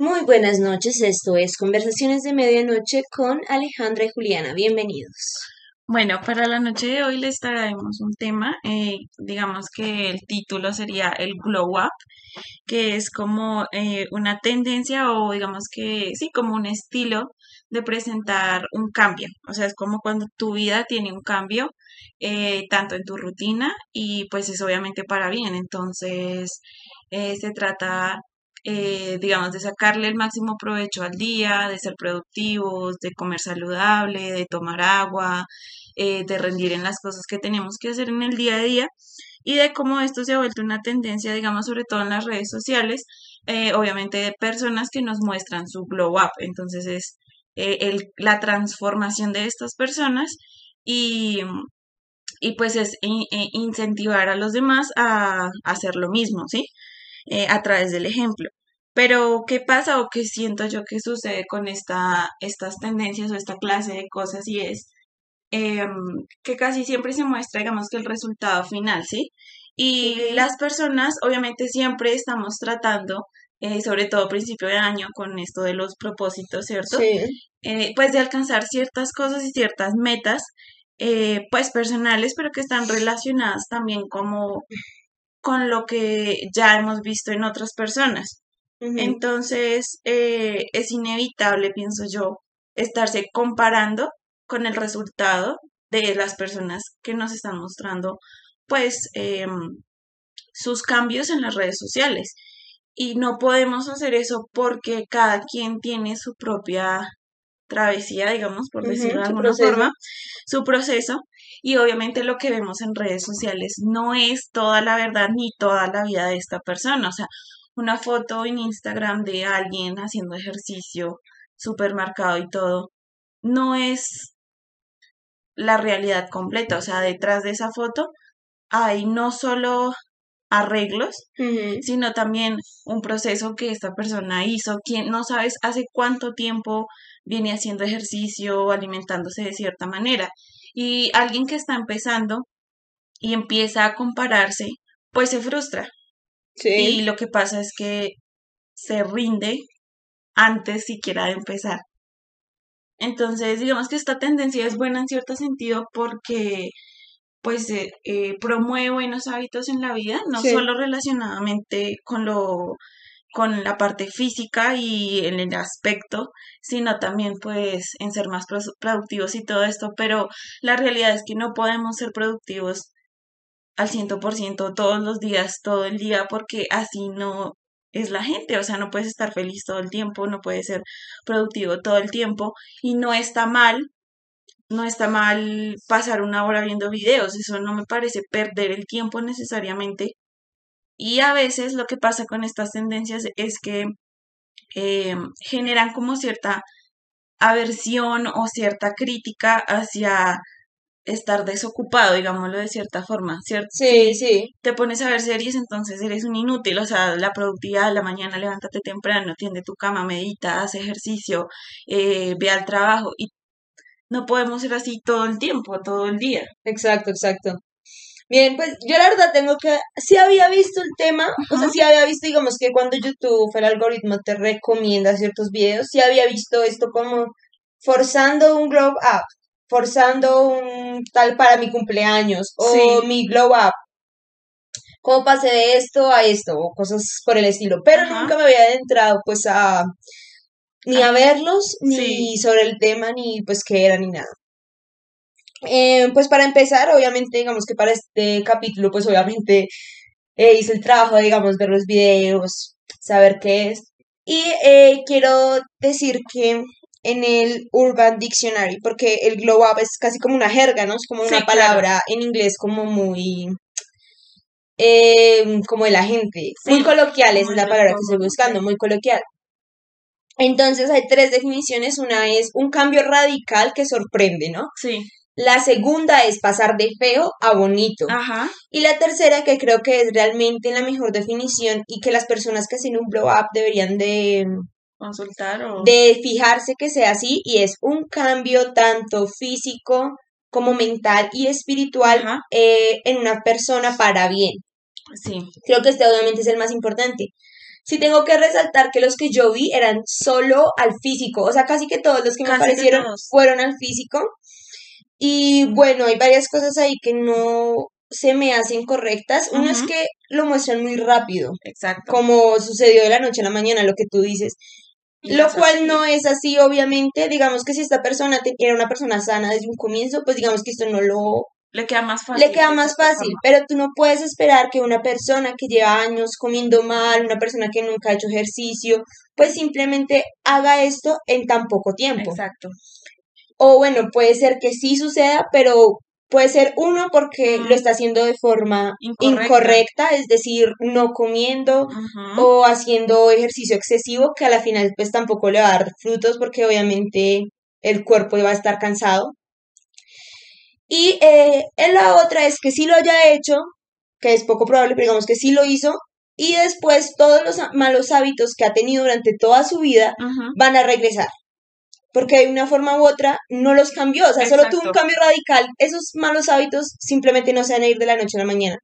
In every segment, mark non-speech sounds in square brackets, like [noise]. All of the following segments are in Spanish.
Muy buenas noches, esto es Conversaciones de Medianoche con Alejandra y Juliana. Bienvenidos. Bueno, para la noche de hoy les traemos un tema, eh, digamos que el título sería el glow up, que es como eh, una tendencia o digamos que sí, como un estilo de presentar un cambio. O sea, es como cuando tu vida tiene un cambio, eh, tanto en tu rutina y pues es obviamente para bien. Entonces, se trata eh, digamos, de sacarle el máximo provecho al día, de ser productivos, de comer saludable, de tomar agua, eh, de rendir en las cosas que tenemos que hacer en el día a día y de cómo esto se ha vuelto una tendencia, digamos, sobre todo en las redes sociales, eh, obviamente de personas que nos muestran su glow up. Entonces es el, la transformación de estas personas y, y pues es incentivar a los demás a, hacer lo mismo, ¿sí? a través del ejemplo. Pero, ¿qué pasa o qué siento yo que sucede con esta, estas tendencias o esta clase de cosas? Y es em, que casi siempre se muestra, digamos, que el resultado final, ¿sí? Y las personas, obviamente, siempre estamos tratando, eh, sobre todo a principio de año, con esto de los propósitos, ¿cierto? Sí. Eh, pues de alcanzar ciertas cosas y ciertas metas, eh, pues personales, pero que están relacionadas también como con lo que ya hemos visto en otras personas. Entonces, eh, es inevitable, pienso yo, estarse comparando con el resultado de las personas que nos están mostrando, pues, em, sus cambios en las redes sociales. Y no podemos hacer eso porque cada quien tiene su propia travesía, digamos, por decirlo de alguna forma, su proceso. Y obviamente lo que vemos en redes sociales no es toda la verdad ni toda la vida de esta persona. O sea, una foto en Instagram de alguien haciendo ejercicio supermercado y todo, no es la realidad completa. O sea, detrás de esa foto hay no solo arreglos, sino también un proceso que esta persona hizo, quien no sabes hace cuánto tiempo viene haciendo ejercicio o alimentándose de cierta manera. Y alguien que está empezando y empieza a compararse, pues se frustra, y lo que pasa es que se rinde antes siquiera de empezar. Entonces, digamos que esta tendencia es buena en cierto sentido porque pues eh, eh, promueve buenos hábitos en la vida, no solo relacionadamente con lo con la parte física y en el aspecto, sino también pues en ser más productivos y todo esto, pero la realidad es que no podemos ser productivos al 100% todos los días, todo el día, porque así no es la gente, o sea, no puedes estar feliz todo el tiempo, no puedes ser productivo todo el tiempo y no está mal, no está mal pasar una hora viendo videos, eso no me parece perder el tiempo necesariamente. Y a veces lo que pasa con estas tendencias es que eh, generan como cierta aversión o cierta crítica hacia estar desocupado, digámoslo de cierta forma, ¿cierto? Sí, sí. Te pones a ver series, entonces eres un inútil, o sea, la productividad, la mañana levántate temprano, tiende tu cama, medita, haz ejercicio, eh, ve al trabajo y no podemos ser así todo el tiempo, todo el día. Exacto, exacto. Bien, pues yo la verdad tengo que, sí había visto el tema, o sea, sí había visto, digamos que cuando YouTube, el algoritmo te recomienda ciertos videos, sí había visto esto como forzando un glow up, forzando un tal para mi cumpleaños o mi glow up. ¿Cómo pasé de esto a esto? O cosas por el estilo. Pero nunca me había adentrado pues a ni a ah, verlos, ni sobre el tema, ni pues qué era, ni nada. Eh, pues para empezar, obviamente, digamos que para este capítulo, pues obviamente eh, hice el trabajo, digamos, ver los videos, saber qué es. Y eh, quiero decir que en el Urban Dictionary, porque el glow up es casi como una jerga, ¿no? Es como una palabra en inglés como muy... Eh, como de la gente. muy coloquial, es la palabra que estoy buscando, muy coloquial. Entonces hay tres definiciones. Una es un cambio radical que sorprende, ¿no? Sí. La segunda es pasar de feo a bonito. Ajá. Y la tercera, que creo que es realmente la mejor definición y que las personas que hacen un blow up deberían de, consultar o... De fijarse que sea así y es un cambio tanto físico como mental y espiritual eh, en una persona para bien. Sí. Creo que este obviamente es el más importante. sí tengo que resaltar que los que yo vi eran solo al físico, o sea, casi que todos los que me Casi que aparecieron fueron al físico. Y bueno, hay varias cosas ahí que no se me hacen correctas. Uno es que lo muestran muy rápido, Exacto. como sucedió de la noche a la mañana, lo que tú dices. Lo cual no es así, obviamente. Digamos que si esta persona era una persona sana desde un comienzo, pues digamos que esto no lo Le queda más fácil. le queda más fácil, pero tú no puedes esperar que una persona que lleva años comiendo mal, una persona que nunca ha hecho ejercicio, pues simplemente haga esto en tan poco tiempo. Exacto. O bueno, puede ser que sí suceda, pero puede ser uno porque lo está haciendo de forma Incorrecta. incorrecta, es decir, no comiendo o haciendo ejercicio excesivo, que a la final pues tampoco le va a dar frutos porque obviamente el cuerpo va a estar cansado. Y eh, en la otra es que sí lo haya hecho, que es poco probable, pero digamos que sí lo hizo, y después todos los malos hábitos que ha tenido durante toda su vida van a regresar. Porque de una forma u otra no los cambió, o sea, solo tuvo un cambio radical. Esos malos hábitos simplemente no se van a ir de la noche a la mañana.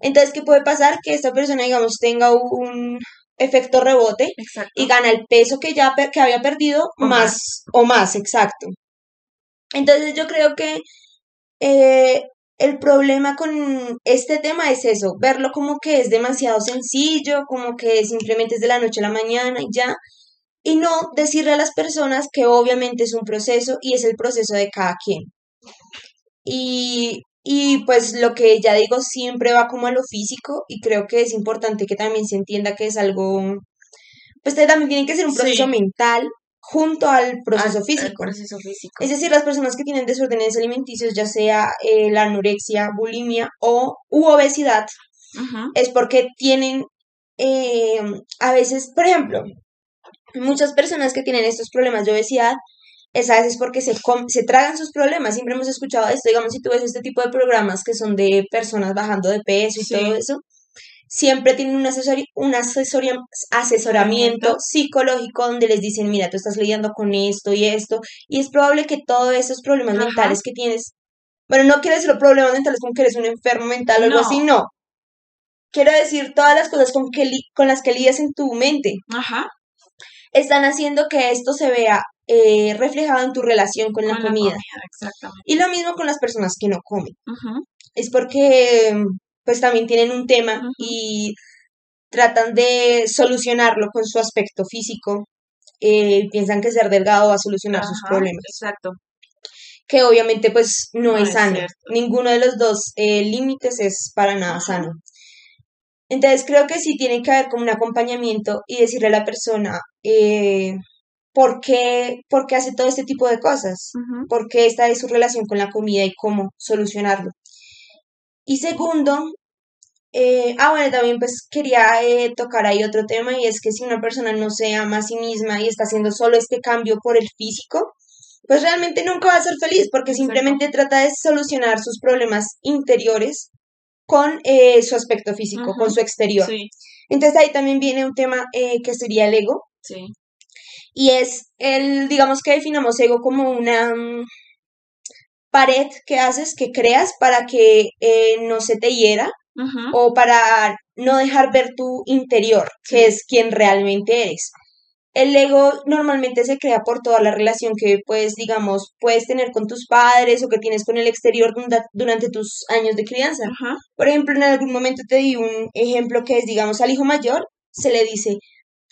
Entonces, ¿qué puede pasar? Que esta persona, digamos, tenga un efecto rebote Exacto. y gana el peso que ya per- que había perdido O más o más, exacto. Entonces yo creo que eh, el problema con este tema es eso, verlo como que es demasiado sencillo, como que simplemente es de la noche a la mañana y ya, y no decirle a las personas que obviamente es un proceso y es el proceso de cada quien. Y, y pues lo que ya digo siempre va como a lo físico y creo que es importante que también se entienda que es algo, pues también tiene que ser un proceso Sí. mental junto al proceso Al- al físico. proceso físico. Es decir, las personas que tienen desórdenes alimenticios, ya sea eh, la anorexia, bulimia o u obesidad, es porque tienen eh, a veces, por ejemplo, muchas personas que tienen estos problemas de obesidad es a veces porque se, com- se tragan sus problemas. Siempre hemos escuchado esto, digamos, si tú ves este tipo de programas que son de personas bajando de peso y Sí. todo eso, siempre tienen un, un asesoramiento psicológico donde les dicen, mira, tú estás lidiando con esto y esto, y es probable que todos esos problemas Ajá. mentales que tienes, bueno, no quiero decir problemas mentales como que eres un enfermo mental o algo así, no. Quiero decir todas las cosas con, que li- con las que lidias en tu mente Ajá. Están haciendo que esto se vea eh, reflejado en tu relación con la Con la comida. Y lo mismo con las personas que no comen. Es porque pues también tienen un tema y tratan de solucionarlo con su aspecto físico. eh, piensan que ser delgado va a solucionar sus problemas. Exacto. Que obviamente pues no, No es sano. Ninguno de los dos eh, límites es para nada sano. Entonces creo que sí tiene que haber como un acompañamiento y decirle a la persona eh, por qué, por qué hace todo este tipo de cosas, Ujú. por qué esta es su relación con la comida y cómo solucionarlo. Y segundo, eh, ah bueno, también pues quería eh, tocar ahí otro tema y es que si una persona no se ama a sí misma y está haciendo solo este cambio por el físico, pues realmente nunca va a ser feliz porque Exacto. simplemente trata de solucionar sus problemas interiores con eh, su aspecto físico, con su exterior. Sí, Entonces ahí también viene un tema eh, que sería el ego sí. y es el, digamos que definamos ego como una mm, pared que haces, que creas para que eh, no se te hiera o para no dejar ver tu interior, que es quien realmente eres. El ego normalmente se crea por toda la relación que, pues, digamos, puedes tener con tus padres o que tienes con el exterior durante tus años de crianza. Por ejemplo, en algún momento te di un ejemplo que es, digamos, al hijo mayor se le dice,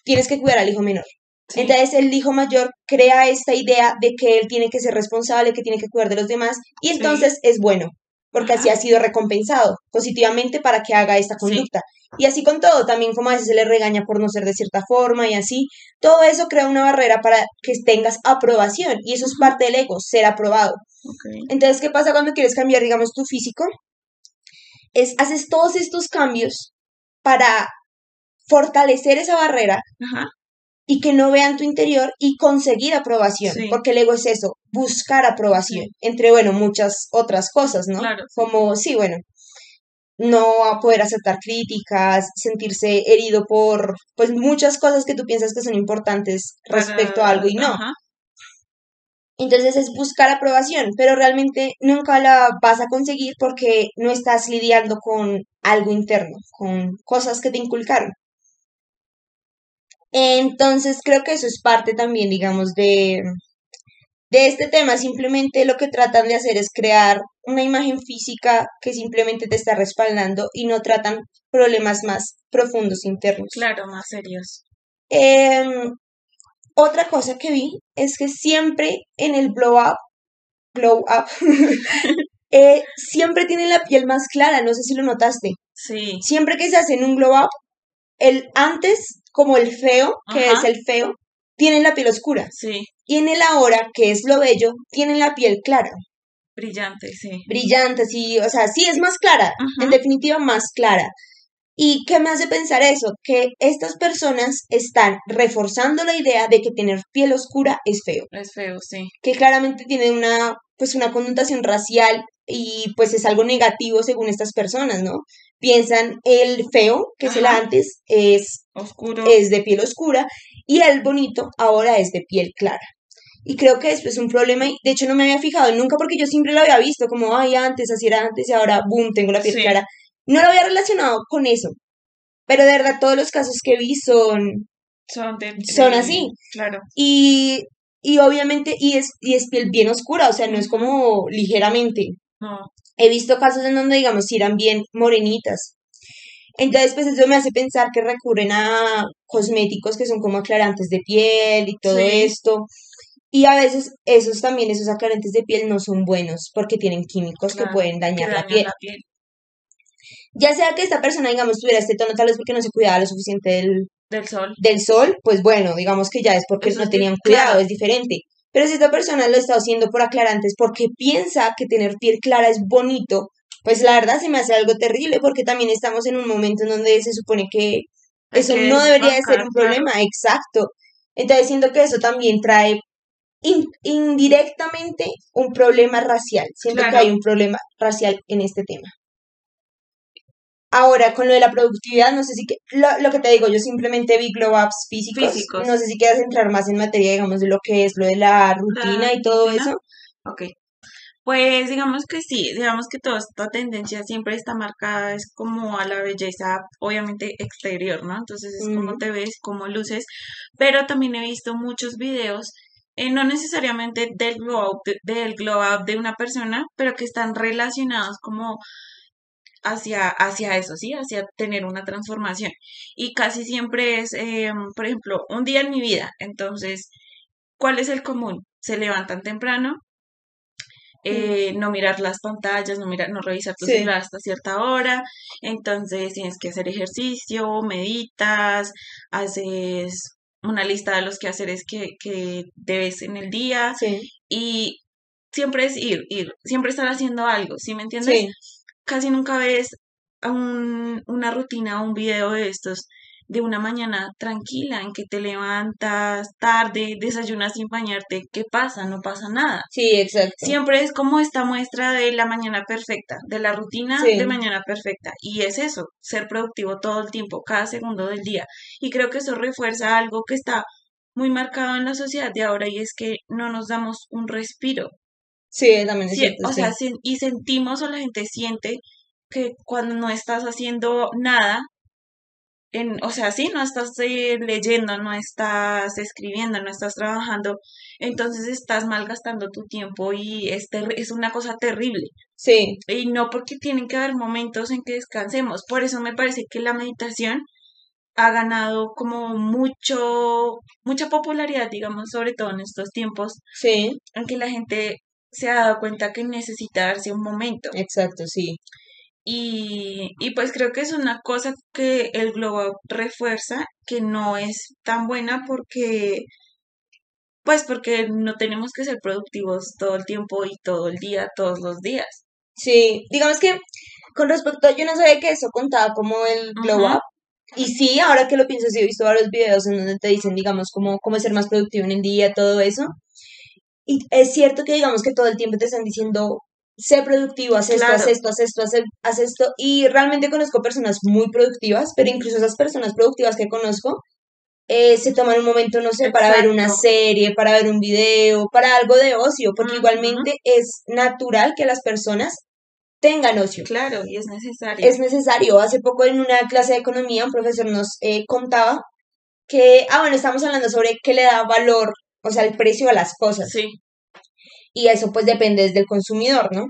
tienes que cuidar al hijo menor. Sí. Entonces el hijo mayor crea esta idea de que él tiene que ser responsable, que tiene que cuidar de los demás, y Sí. entonces es bueno, porque así ha sido recompensado positivamente para que haga esta Sí. conducta. Y así con todo, también como a veces se le regaña por no ser de cierta forma y así, todo eso crea una barrera para que tengas aprobación, y eso es parte del ego, ser aprobado. Entonces, ¿qué pasa cuando quieres cambiar, digamos, tu físico? Es, haces todos estos cambios para fortalecer esa barrera Ajá. y que no vean tu interior y conseguir aprobación, Sí. porque el ego es eso, buscar aprobación, entre, bueno, muchas otras cosas, ¿no? Claro. Como, sí, bueno, no a poder aceptar críticas, sentirse herido por, pues, muchas cosas que tú piensas que son importantes respecto a algo y no. Ajá. Entonces es buscar aprobación, pero realmente nunca la vas a conseguir porque no estás lidiando con algo interno, con cosas que te inculcaron. Entonces creo que eso es parte también, digamos, de, de este tema. Simplemente lo que tratan de hacer es crear una imagen física que simplemente te está respaldando y no tratan problemas más profundos internos. Claro, más serios. Em, otra cosa que vi es que siempre en el blow up, glow up, [laughs] eh, siempre tienen la piel más clara, no sé si lo notaste. Sí. Siempre que se hacen un glow up, el antes, como el feo, que Ajá. es el feo, tienen la piel oscura. Sí, Y en el ahora, que es lo bello, tienen la piel clara, brillante, sí. brillante, sí, o sea, sí es más clara, en definitiva más clara. ¿Y qué me hace pensar eso? Que estas personas están reforzando la idea de que tener piel oscura es feo, Es feo, sí. que claramente tiene una, pues una connotación racial y pues es algo negativo según estas personas, ¿no? Piensan el feo, que es el Ajá. antes, es Oscuro. es de piel oscura y el bonito ahora es de piel clara. Y creo que esto es un problema y de hecho no me había fijado nunca porque yo siempre lo había visto como, ay, antes, así era antes y ahora, boom, tengo la piel Sí. clara. No lo había relacionado con eso. Pero de verdad todos los casos que vi son... Son de... Son así. Claro. Y, y obviamente, y es, y es piel bien oscura, o sea, no es como ligeramente. No. He visto casos en donde, digamos, sí eran bien morenitas. Entonces, pues eso me hace pensar que recurren a cosméticos que son como aclarantes de piel y todo Sí. esto. Y a veces esos también, esos aclarantes de piel no son buenos porque tienen químicos que pueden que dañar la piel. la piel. Ya sea que esta persona, digamos, tuviera este tono tal vez porque no se cuidaba lo suficiente del, Del sol. del sol, pues bueno, digamos que ya es porque Eso no tenían cuidado, claro. es diferente. Pero si esta persona lo está haciendo por aclarantes porque piensa que tener piel clara es bonito, pues la verdad se me hace algo terrible porque también estamos en un momento en donde se supone que eso no debería de ser un claro. problema, exacto. Entonces siento que eso también trae in- indirectamente un problema racial. Siento que hay un problema racial en este tema. Ahora, con lo de la productividad, no sé si que, lo, lo que te digo, yo simplemente vi glow ups físicos. Físicos. No sé si quieres entrar más en materia, digamos, de lo que es lo de la rutina y todo rutina. eso. Ok. Pues digamos que sí, digamos que toda esta tendencia siempre está marcada, es como a la belleza, obviamente exterior, ¿no? Entonces es como Ujú. te ves, como luces, pero también he visto muchos videos, eh, no necesariamente del glow up, de- del glow up de una persona, pero que están relacionados como hacia, hacia eso, ¿sí? Hacia tener una transformación. Y casi siempre es, eh, por ejemplo, un día en mi vida. Entonces, ¿cuál es el común? Se levantan temprano, eh, no mirar las pantallas, no mirar, no revisar tu Sí. celular hasta cierta hora. Entonces, tienes que hacer ejercicio, meditas, haces una lista de los quehaceres que, que debes en el día Sí, y siempre es ir, ir, siempre estar haciendo algo, ¿sí me entiendes? sí, casi nunca ves un- una rutina o un video de estos de una mañana tranquila en que te levantas tarde, desayunas sin bañarte, ¿qué pasa? No pasa nada. sí, exacto. Siempre es como esta muestra de la mañana perfecta, de la rutina Sí. de mañana perfecta. Y es eso, ser productivo todo el tiempo, cada segundo del día. Y creo que eso refuerza algo que está muy marcado en la sociedad de ahora y es que no nos damos un respiro. Sí, también es Sí, cierto, o sí. sea, sen- y sentimos o la gente siente que cuando no estás haciendo nada, en, o sea, sí, no estás eh, leyendo, no estás escribiendo, no estás trabajando, entonces estás malgastando tu tiempo y es, es una cosa terrible. Sí, Y no porque tienen que haber momentos en que descansemos. Por eso me parece que la meditación ha ganado como mucho, mucha popularidad, digamos, sobre todo en estos tiempos sí, en que la gente se ha dado cuenta que necesita darse un momento. exacto, sí. Y, y pues creo que es una cosa que el globo refuerza, que no es tan buena porque, pues porque no tenemos que ser productivos todo el tiempo y todo el día, todos los días. Sí, digamos que con respecto a, yo no sabía que eso contaba como el glow up. Y sí, ahora que lo pienso, sí he visto varios videos en donde te dicen, digamos, cómo, cómo ser más productivo en el día, todo eso. Y es cierto que, digamos, que todo el tiempo te están diciendo, sé productivo, haz esto, haz esto, haz esto, haz, haz esto. Y realmente conozco personas muy productivas, pero incluso esas personas productivas que conozco, eh, se toman un momento, no sé, para ver una serie, para ver un video, para algo de ocio, porque igualmente es natural que las personas tengan ocio. Claro, y es necesario. Es necesario. Hace poco en una clase de economía un profesor nos eh, contaba que, ah, bueno, estamos hablando sobre qué le da valor, o sea, el precio a las cosas. Sí. Y eso pues depende del consumidor, ¿no?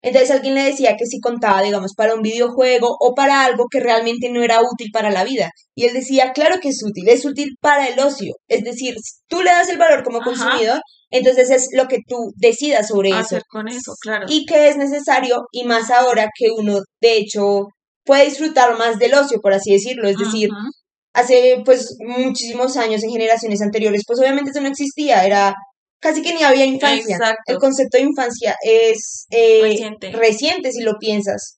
Entonces alguien le decía que si contaba, digamos, para un videojuego o para algo que realmente no era útil para la vida. Y él decía, claro que es útil, es útil para el ocio. Es decir, si tú le das el valor como Ajá. consumidor, entonces es lo que tú decidas sobre eso. Hacer con eso, claro. Y que es necesario, y más ahora que uno, de hecho, puede disfrutar más del ocio, por así decirlo. Es decir. Hace pues muchísimos años en generaciones anteriores, pues obviamente eso no existía, era casi que ni había infancia. Exacto. El concepto de infancia es eh, Reciente. reciente si lo piensas.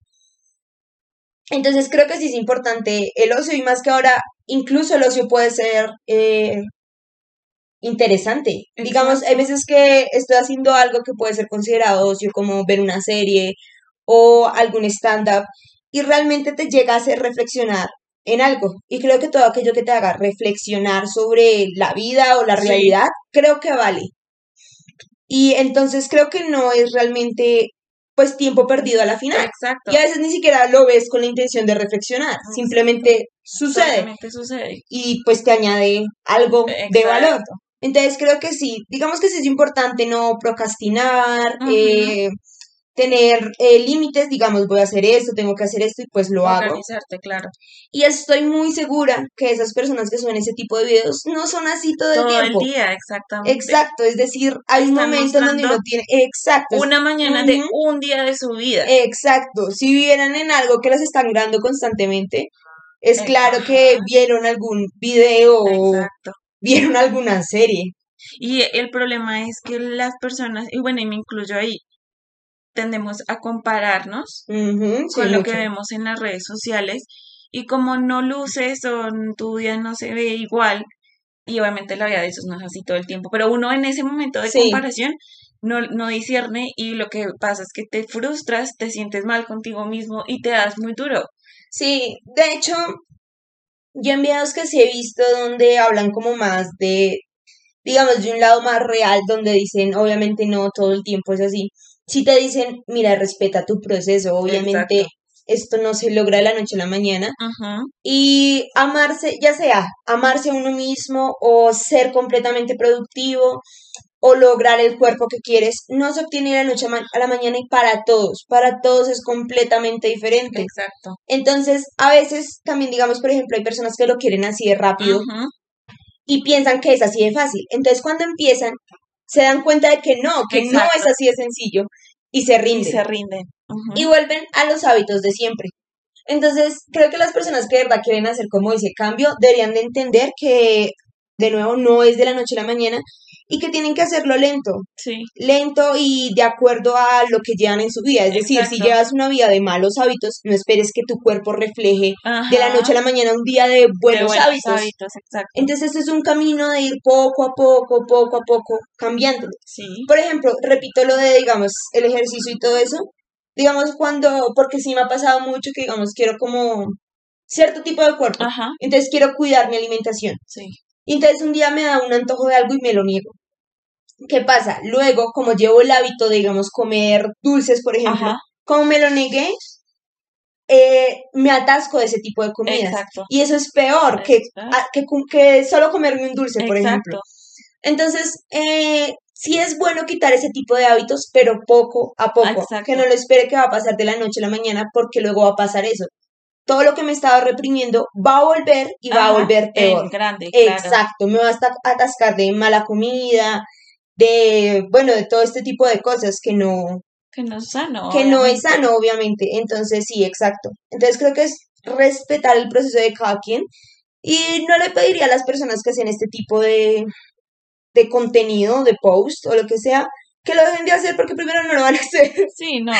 Entonces creo que sí es importante el ocio y más que ahora, incluso el ocio puede ser eh, interesante. Digamos, hay veces que estoy haciendo algo que puede ser considerado ocio, como ver una serie o algún stand-up, y realmente te llega a hacer reflexionar en algo. Y creo que todo aquello que te haga reflexionar sobre la vida o la Sí. realidad, creo que vale. Y entonces creo que no es realmente pues tiempo perdido a la final. Exacto. Y a veces ni siquiera lo ves con la intención de reflexionar, simplemente sucede Solamente sucede. y pues te añade algo de valor. Entonces creo que sí, digamos que sí es importante no procrastinar, eh, tener eh, límites, digamos, voy a hacer esto, tengo que hacer esto y pues lo hago. Organizarte, claro. Y estoy muy segura que esas personas que suben ese tipo de videos no son así todo el Todo el tiempo. día, exactamente. Exacto, es decir, hay un Están momento en donde mostrando tiene, exacto, Una mañana de un día de su vida. exacto, si vivieran en algo que las están grabando constantemente, es claro que vieron algún video o vieron alguna serie. Y el problema es que las personas, y bueno, y me incluyo ahí, tendemos a compararnos con lo mucho. que vemos en las redes sociales y como no luces o tu vida no se ve igual, y obviamente la vida de esos no es así todo el tiempo, pero uno en ese momento de Sí. comparación no, no discierne y lo que pasa es que te frustras, te sientes mal contigo mismo y te das muy duro. Sí, de hecho, yo en videos que sí he visto donde hablan como más de, digamos, de un lado más real, donde dicen, obviamente no todo el tiempo es así. Si te dicen, mira, respeta tu proceso, obviamente Exacto. esto no se logra de la noche a la mañana. Ujú, Y amarse, ya sea amarse a uno mismo o ser completamente productivo o lograr el cuerpo que quieres, no se obtiene de la noche a la mañana y para todos, para todos es completamente diferente. Exacto. Entonces, a veces también, digamos, por ejemplo, hay personas que lo quieren así de rápido y piensan que es así de fácil. Entonces, cuando empiezan, se dan cuenta de que no, que no es así de sencillo y se Y rinden se rinden. Y vuelven a los hábitos de siempre. Entonces, creo que las personas que de verdad quieren hacer como ese cambio deberían de entender que, de nuevo, no es de la noche a la mañana y que tienen que hacerlo lento, Sí, lento y de acuerdo a lo que llevan en su vida. Es decir, si llevas una vida de malos hábitos, no esperes que tu cuerpo refleje de la noche a la mañana un día de de buenos buenos hábitos. hábitos, exacto. Entonces, es un camino de ir poco a poco, poco a poco, cambiando. Sí, Por ejemplo, repito lo de, digamos, el ejercicio y todo eso. Digamos, cuando, porque sí me ha pasado mucho que, digamos, quiero como cierto tipo de cuerpo. ajá, Entonces quiero cuidar mi alimentación. sí, Y entonces un día me da un antojo de algo y me lo niego. ¿Qué pasa? Luego, como llevo el hábito de, digamos, comer dulces, por ejemplo, Ajá. como me lo negué, eh, me atasco de ese tipo de comidas. exacto. Y eso es peor que, a- que, solo comerme un dulce, por ejemplo. Entonces, eh, sí es bueno quitar ese tipo de hábitos, pero poco a poco. Exacto. Que no lo espere que va a pasar de la noche a la mañana, porque luego va a pasar eso. Todo lo que me estaba reprimiendo va a volver y va a volver peor. En grande, claro. Exacto, me va a atascar de mala comida, de, bueno, de todo este tipo de cosas que no, Que no es sano. que no es obviamente. sano, obviamente. Entonces, sí, exacto. Entonces, creo que es respetar el proceso de cada quien y no le pediría a las personas que hacen este tipo de, de contenido, de post o lo que sea, que lo dejen de hacer porque primero no lo van a hacer. Sí, no.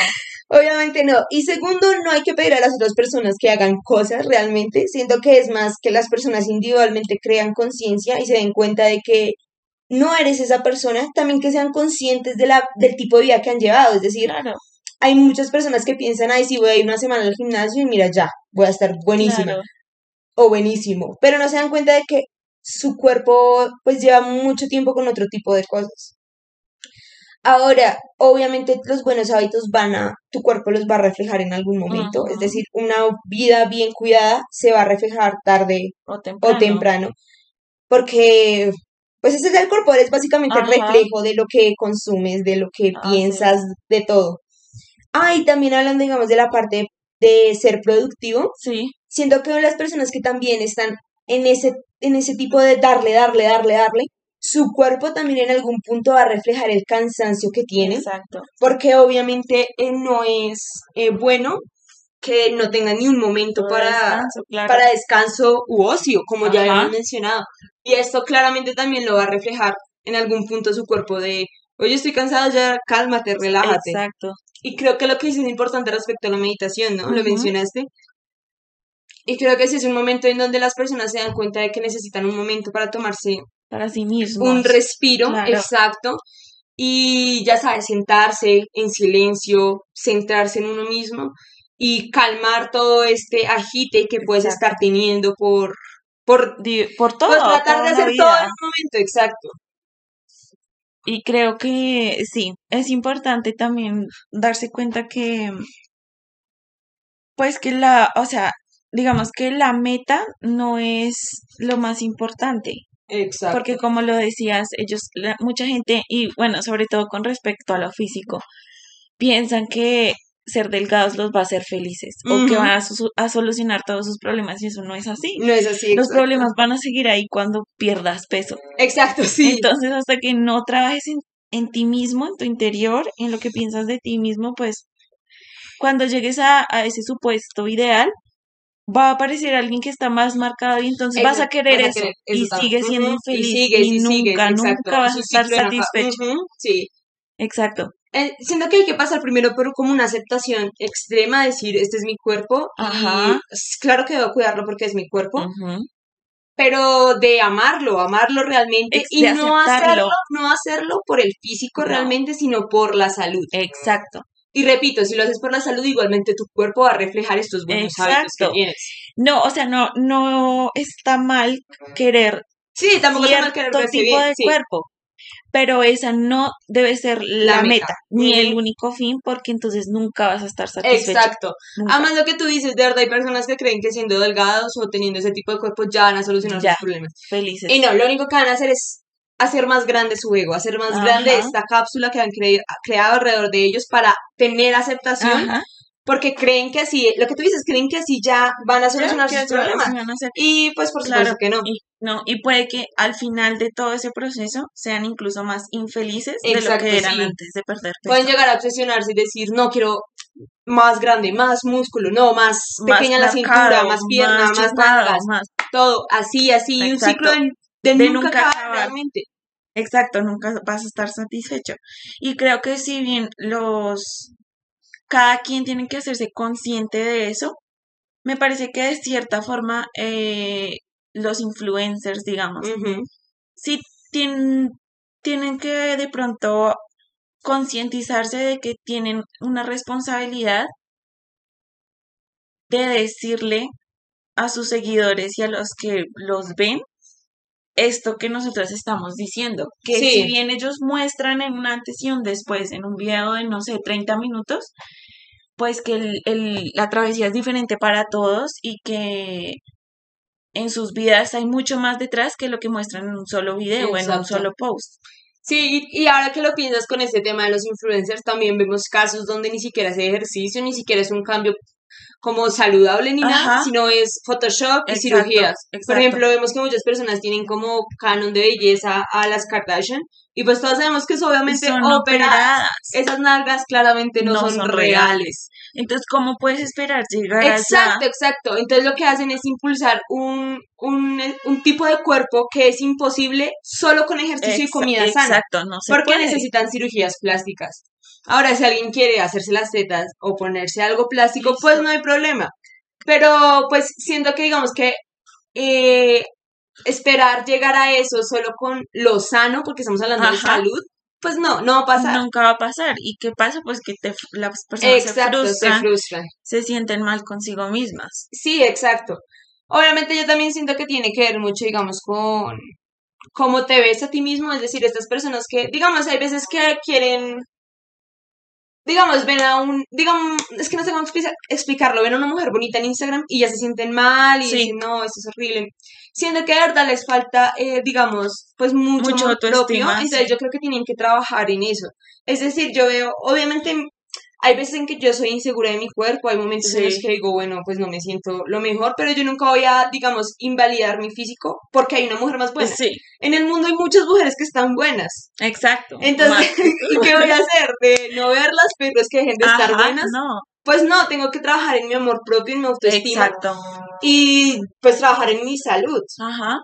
Obviamente no. Y segundo, no hay que pedir a las otras personas que hagan cosas realmente. Siento que es más que las personas individualmente crean conciencia y se den cuenta de que no eres esa persona, también que sean conscientes de la, del tipo de vida que han llevado. Es decir, Claro, hay muchas personas que piensan, ay, sí, voy a ir una semana al gimnasio y mira, ya, voy a estar buenísima claro. o buenísimo. Pero no se dan cuenta de que su cuerpo pues lleva mucho tiempo con otro tipo de cosas. Ahora, obviamente los buenos hábitos van a, tu cuerpo los va a reflejar en algún momento, es decir, una vida bien cuidada se va a reflejar tarde O temprano. o temprano. porque pues ese es el cuerpo, es básicamente el reflejo de lo que consumes, de lo que Ah, piensas, de todo. Ah, y también hablando, digamos, de la parte de ser productivo, Sí, siento que las personas que también están en ese, en ese tipo de darle, darle, darle, darle, su cuerpo también en algún punto va a reflejar el cansancio que tiene, exacto. porque obviamente eh, no es eh, bueno que no tengan ni un momento para, descanso, claro. para descanso u ocio, como ya habíamos mencionado. Y esto claramente también lo va a reflejar en algún punto su cuerpo de, oye, estoy cansado, ya cálmate, relájate. Exacto. Y creo que lo que dices es importante respecto a la meditación, ¿no? Lo mencionaste. Y creo que ese es un momento en donde las personas se dan cuenta de que necesitan un momento para tomarse Para sí mismos. un respiro, claro. exacto. Y ya sabes, sentarse en silencio, centrarse en uno mismo y calmar todo este agite que puedes Exacto. estar teniendo por, por, por todo. por tratar de hacer vida. todo en un momento, exacto. Y creo que sí, es importante también darse cuenta que, pues que la, o sea, digamos que la meta no es lo más importante, Exacto. porque como lo decías, ellos, la- mucha gente, y bueno, sobre todo con respecto a lo físico, piensan que ser delgados los va a hacer felices o que van a, solucionar todos sus problemas y eso no es así. no es así. Los exacto. problemas van a seguir ahí cuando pierdas peso. Exacto, sí. Entonces, hasta que no trabajes en, en ti mismo, en tu interior, en lo que piensas de ti mismo, pues cuando llegues a, a ese supuesto ideal, va a aparecer alguien que está más marcado y entonces vas a querer vas a eso querer y eso sigues siendo infeliz Y sigues, y nunca, sigues, exacto. nunca vas a estar satisfecho. Sí. Exacto. Eh, siento que hay que pasar primero por como una aceptación extrema, decir, este es mi cuerpo Ajá. y claro que debo cuidarlo porque es mi cuerpo, pero de amarlo, amarlo realmente Ex- y no aceptarlo. hacerlo, no hacerlo por el físico No. realmente, sino por la salud. Exacto. Y repito, si lo haces por la salud, igualmente tu cuerpo va a reflejar estos buenos hábitos que Exacto. tienes. No, o sea, no, no está mal querer Sí, tampoco está mal querer tipo bien, de sí. cuerpo. Pero esa no debe ser la, La meta, meta. ni el único fin, porque entonces nunca vas a estar satisfecho. Exacto. Nunca. Además, lo que tú dices, de verdad, hay personas que creen que siendo delgados o teniendo ese tipo de cuerpo ya van a solucionar Ya. sus problemas. Felices. Y no, lo único que van a hacer es hacer más grande su ego, hacer más Ajá. grande esta cápsula que han cre- creado alrededor de ellos para tener aceptación, Ajá. porque creen que así, lo que tú dices, creen que así ya van a solucionar sus problemas. Y pues por Claro, supuesto que no. Y, no, y puede que al final de todo ese proceso sean incluso más infelices de Exacto, lo que eran sí. antes de perder peso. Pueden llegar a obsesionarse y decir, no, quiero más grande, más músculo, no, más Más pequeña la cintura, más pierna, más, nalgas, más- todo, así, así, y un Exacto. ciclo de, nunca, nunca acabar acabar. realmente. Exacto, nunca vas a estar satisfecho. Y creo que si bien los cada quien tiene que hacerse consciente de eso, me parece que de cierta forma eh, los influencers, digamos, Ujú. sí tienen, tienen que de pronto concientizarse de que tienen una responsabilidad de decirle a sus seguidores y a los que los ven esto que nosotros estamos diciendo, que Sí. si bien ellos muestran en un antes y un después, en un video de, no sé, 30 minutos, pues que el, el- la travesía es diferente para todos y que en sus vidas hay mucho más detrás que lo que muestran en un solo video o en un Exacto. solo post. Sí, y, y ahora que lo piensas con este tema de los influencers, también vemos casos donde ni siquiera es ejercicio, ni siquiera es un cambio como saludable ni nada, sino es Photoshop y Exacto, cirugías. Por ejemplo, vemos que muchas personas tienen como canon de belleza a las Kardashian y pues todos sabemos que es obviamente Son operadas. operadas. Esas nalgas claramente no, No son, son reales. Entonces, ¿cómo puedes esperar llegar Exacto, allá? exacto. Entonces lo que hacen es impulsar un, un, un tipo de cuerpo que es imposible solo con ejercicio y comida sana. Exacto, no se Porque puede. necesitan cirugías plásticas. Ahora, si alguien quiere hacerse las tetas o ponerse algo plástico, pues no hay problema. Pero, pues, siento que digamos que eh, esperar llegar a eso solo con lo sano, porque estamos hablando de salud, pues no, no va a pasar. Nunca va a pasar. ¿Y qué pasa? Pues que te, las personas Exacto, se se frustran, frustran. se sienten mal consigo mismas. Sí, exacto. Obviamente yo también siento que tiene que ver mucho, digamos, con cómo te ves a ti mismo, es decir, estas personas que, digamos, hay veces que quieren digamos, ven a un, digamos, es que no sé cómo explica- explicarlo, ven a una mujer bonita en Instagram y ya se sienten mal y Sí. dicen, no, esto es horrible. Siendo que de verdad les falta, eh, digamos, pues mucho, Mucho propio, entonces sí. yo creo que tienen que trabajar en eso. Es decir, yo veo, obviamente, hay veces en que yo soy insegura de mi cuerpo, hay momentos en los que digo, bueno, pues no me siento lo mejor, pero yo nunca voy a, digamos, invalidar mi físico porque hay una mujer más buena. Sí, En el mundo hay muchas mujeres que están buenas. exacto. Entonces, [laughs] ¿y qué voy a hacer? ¿De no verlas, pero es que dejen de estar Ajá, buenas? No, Pues no, tengo que trabajar en mi amor propio, en mi autoestima exacto. y pues trabajar en mi salud. Ajá.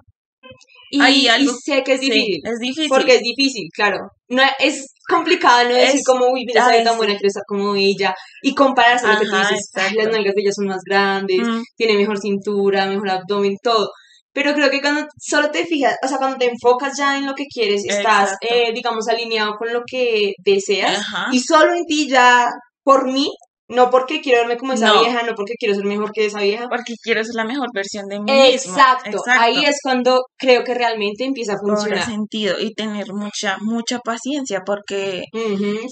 Y, Hay y algo- sé que es Sí, difícil, es difícil. porque es difícil, claro. No es complicado no decir Es- como, uy, mira, a soy tan buena, quiero estar como ella, y compararse lo que tú dices, "Ay, las nalgas de ella son más grandes, Mm, tiene mejor cintura, mejor abdomen, todo. Pero creo que cuando solo te fijas, o sea, cuando te enfocas ya en lo que quieres, estás, eh, digamos, alineado con lo que deseas Ajá. y solo en ti ya, por mí, no porque quiero verme como esa No. vieja, no porque quiero ser mejor que esa vieja. Porque quiero ser la mejor versión de mí misma. Exacto. ahí es cuando creo que realmente empieza a Cobra funcionar. sentido y tener mucha, mucha paciencia porque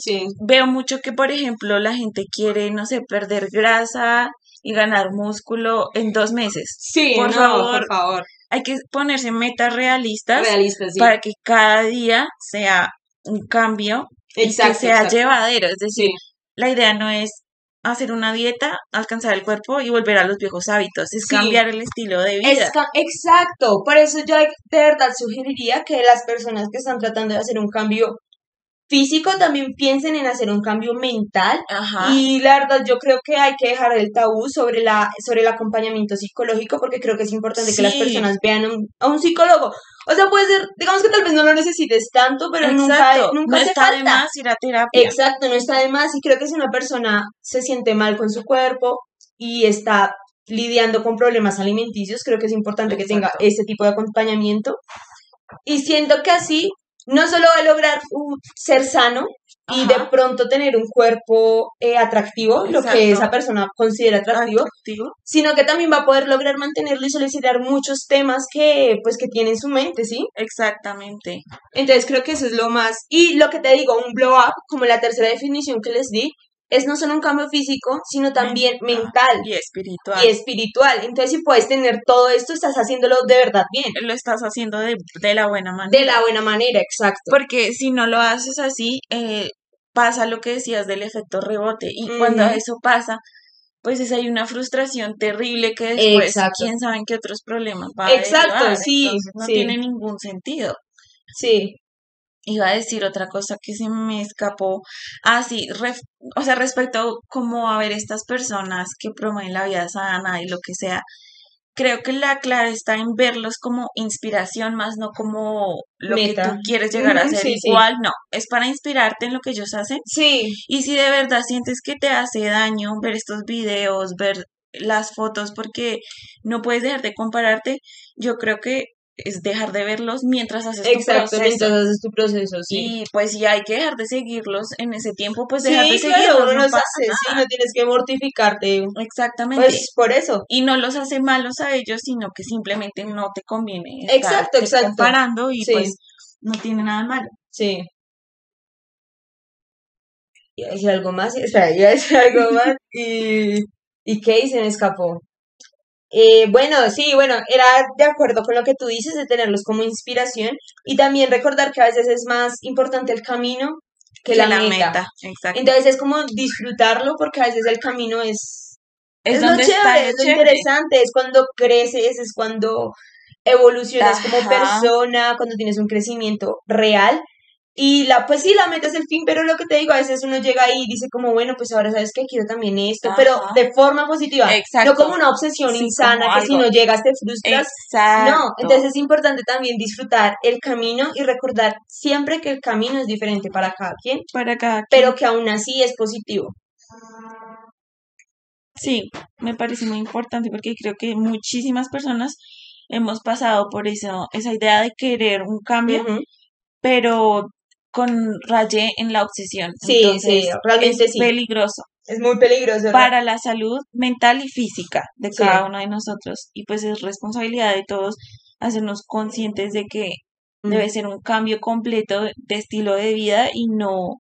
sí. veo mucho que, por ejemplo, la gente quiere, no sé, perder grasa y ganar músculo en dos meses. Sí, Por no, favor, por favor. Hay que ponerse metas realistas Realistas, sí. para que cada día sea un cambio y Exacto, que sea exacto. llevadero. Es decir, Sí. la idea no es hacer una dieta, alcanzar el cuerpo y volver a los viejos hábitos, es Sí. cambiar el estilo de vida. Es exacto, por eso yo de verdad sugeriría que las personas que están tratando de hacer un cambio físico también piensen en hacer un cambio mental Ajá. y la verdad yo creo que hay que dejar el tabú sobre la sobre el acompañamiento psicológico porque creo que es importante que las Sí. personas vean un- a un psicólogo. O sea, puede ser, digamos que tal vez no lo necesites tanto, pero nunca, Exacto. nunca no está de falta. más ir a terapia. Exacto, no está de más. Y creo que si una persona se siente mal con su cuerpo y está lidiando con problemas alimenticios, creo que es importante que tenga este tipo de acompañamiento. Y siento que así no solo va a lograr ser sano y de pronto tener un cuerpo eh, atractivo, lo que esa persona considera atractivo, Atractivo. sino que también va a poder lograr mantenerlo y solucionar muchos temas que pues que tiene en su mente, ¿sí? Exactamente. Entonces creo que eso es lo más. Y lo que te digo, un blow up, como la tercera definición que les di, es no solo un cambio físico, sino también mental Y espiritual. y espiritual. Entonces si puedes tener todo esto, estás haciéndolo de verdad bien. Lo estás haciendo de, de la buena manera. De la buena manera, exacto. Porque si no lo haces así, eh, pasa lo que decías del efecto rebote. Y cuando eso pasa, pues es hay una frustración terrible que después, Exacto. quién sabe en qué otros problemas va a Exacto, derivar. sí, no sí. tiene ningún sentido. Sí. Iba a decir otra cosa que se me escapó. Ah, sí, ref- o sea, respecto como a ver estas personas que promueven la vida sana y lo que sea, creo que la clave está en verlos como inspiración, más no como lo que tú quieres llegar a ser sí, sí. igual, no, es para inspirarte en lo que ellos hacen. Sí, Y si de verdad sientes que te hace daño ver estos videos, ver las fotos, porque no puedes dejar de compararte, yo creo que es dejar de verlos mientras haces tu exacto, proceso. mientras haces tu proceso, sí. Y pues si hay que dejar de seguirlos en ese tiempo, pues Sí, dejar de claro, seguirlos. uno no los pasa hace, sí, no tienes que mortificarte. Exactamente. Pues por eso. y no los hace malos a ellos, sino que simplemente no te conviene estar Exacto, exacto. comparando y Sí. pues no tiene nada de malo. Sí. Decir algo más, espera, iba a decir algo más y, y ¿qué? Y se me escapó. Eh, bueno, sí, bueno, era de acuerdo con lo que tú dices de tenerlos como inspiración y también recordar que a veces es más importante el camino que, la, meta. Exacto. Entonces es como disfrutarlo porque a veces el camino es, es es lo donde chévere, es lo chévere. interesante, es cuando creces, es cuando evolucionas como persona, cuando tienes un crecimiento real. Y la, pues sí, la meta es el fin, pero lo que te digo, a veces uno llega ahí y dice como, bueno, pues ahora sabes que quiero también esto, pero de forma positiva, Exacto. no como una obsesión Sí, insana que si no llegas te frustras. Exacto. No, entonces es importante también disfrutar el camino y recordar siempre que el camino es diferente para cada quien, para cada quien. pero que aún así es positivo. Sí, me parece muy importante porque creo que muchísimas personas hemos pasado por eso, esa idea de querer un cambio, pero con raye en la obsesión. Sí, Entonces, sí, realmente es sí. peligroso Es muy peligroso. ¿verdad? para la salud mental y física de Sí. cada uno de nosotros. Y pues es responsabilidad de todos hacernos conscientes de que Mm. debe ser un cambio completo de estilo de vida y no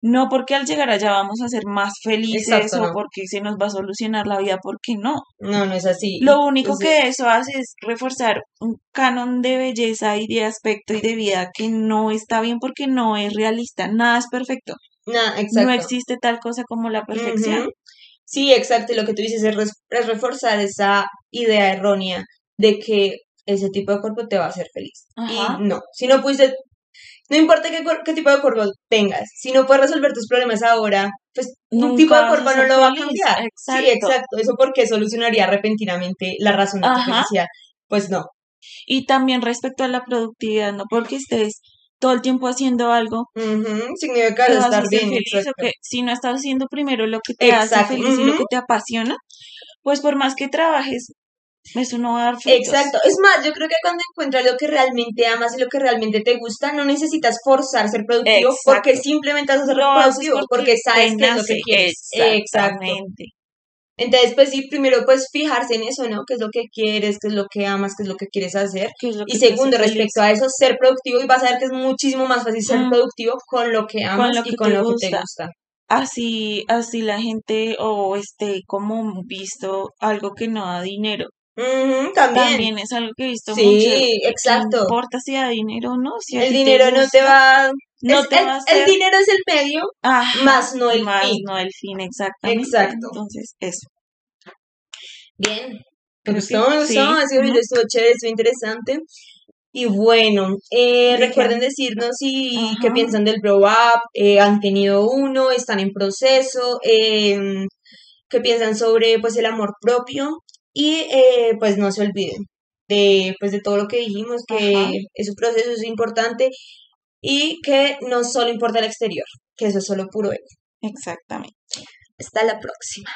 No porque al llegar allá vamos a ser más felices Exacto, o no. porque se nos va a solucionar la vida, porque no. No, no es así. Lo único que eso hace es reforzar un canon de belleza y de aspecto y de vida que no está bien porque no es realista. Nada es perfecto. Nada, No existe tal cosa como la perfección. Sí, exacto. Lo que tú dices es, reforzar esa idea errónea de que ese tipo de cuerpo te va a hacer feliz. Ajá. Y no, si no pudiste, no importa qué, qué tipo de cuerpo tengas, si no puedes resolver tus problemas ahora, pues un tipo de cuerpo no lo va a cambiar. Sí, Exacto. Eso porque solucionaría repentinamente la razón de tu felicidad. Pues no. Y también respecto a la productividad, no porque estés todo el tiempo haciendo algo, Significa que estar bien. feliz que si no estás haciendo primero lo que te hace feliz y lo que te apasiona, pues por más que trabajes, eso no va a dar frutos. Exacto, es más, yo creo que cuando encuentras lo que realmente amas y lo que realmente te gusta, no necesitas forzar ser productivo porque simplemente vas a ser Lo haces productivo, porque sabes qué es lo que quieres. Exacto. Exactamente. Entonces, pues sí, primero pues fijarse en eso, ¿no? ¿Qué es lo que quieres? ¿Qué es lo que amas? ¿Qué es lo que quieres hacer? ¿Qué es Y que segundo, respecto a eso, ser productivo y vas a ver que es muchísimo más fácil ser Mm. productivo con lo que amas lo y que con lo que te gusta. Así, así la gente o esté como visto algo que no da dinero. También. También es algo que he visto Sí, mucho. ¿Qué exacto. importa si da dinero o no? Si El dinero no te va... no es- te el, va a el hacer. dinero es el medio, Ajá, más no el más fin. no el fin, exactamente. Exacto. Entonces, eso. Bien, me gustó, me gustó, estuvo chévere, estuvo interesante. Y bueno, eh, recuerden decirnos si qué piensan del Grow Up, eh, han tenido uno, están en proceso, eh, qué piensan sobre pues el amor propio y eh, pues no se olviden de pues de todo lo que dijimos, Ajá. que es un proceso, es importante y que no solo importa el exterior, que eso es solo puro ego. Exactamente. Hasta la próxima.